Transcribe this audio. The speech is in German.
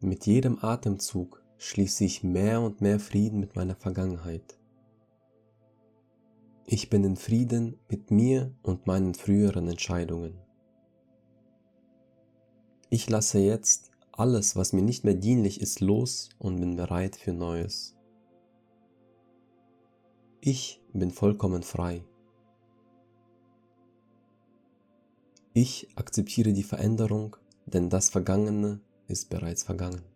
Mit jedem Atemzug schließe ich mehr und mehr Frieden mit meiner Vergangenheit. Ich bin in Frieden mit mir und meinen früheren Entscheidungen. Ich lasse jetzt alles, was mir nicht mehr dienlich ist, los und bin bereit für Neues. Ich bin vollkommen frei. Ich akzeptiere die Veränderung, denn das Vergangene ist bereits vergangen.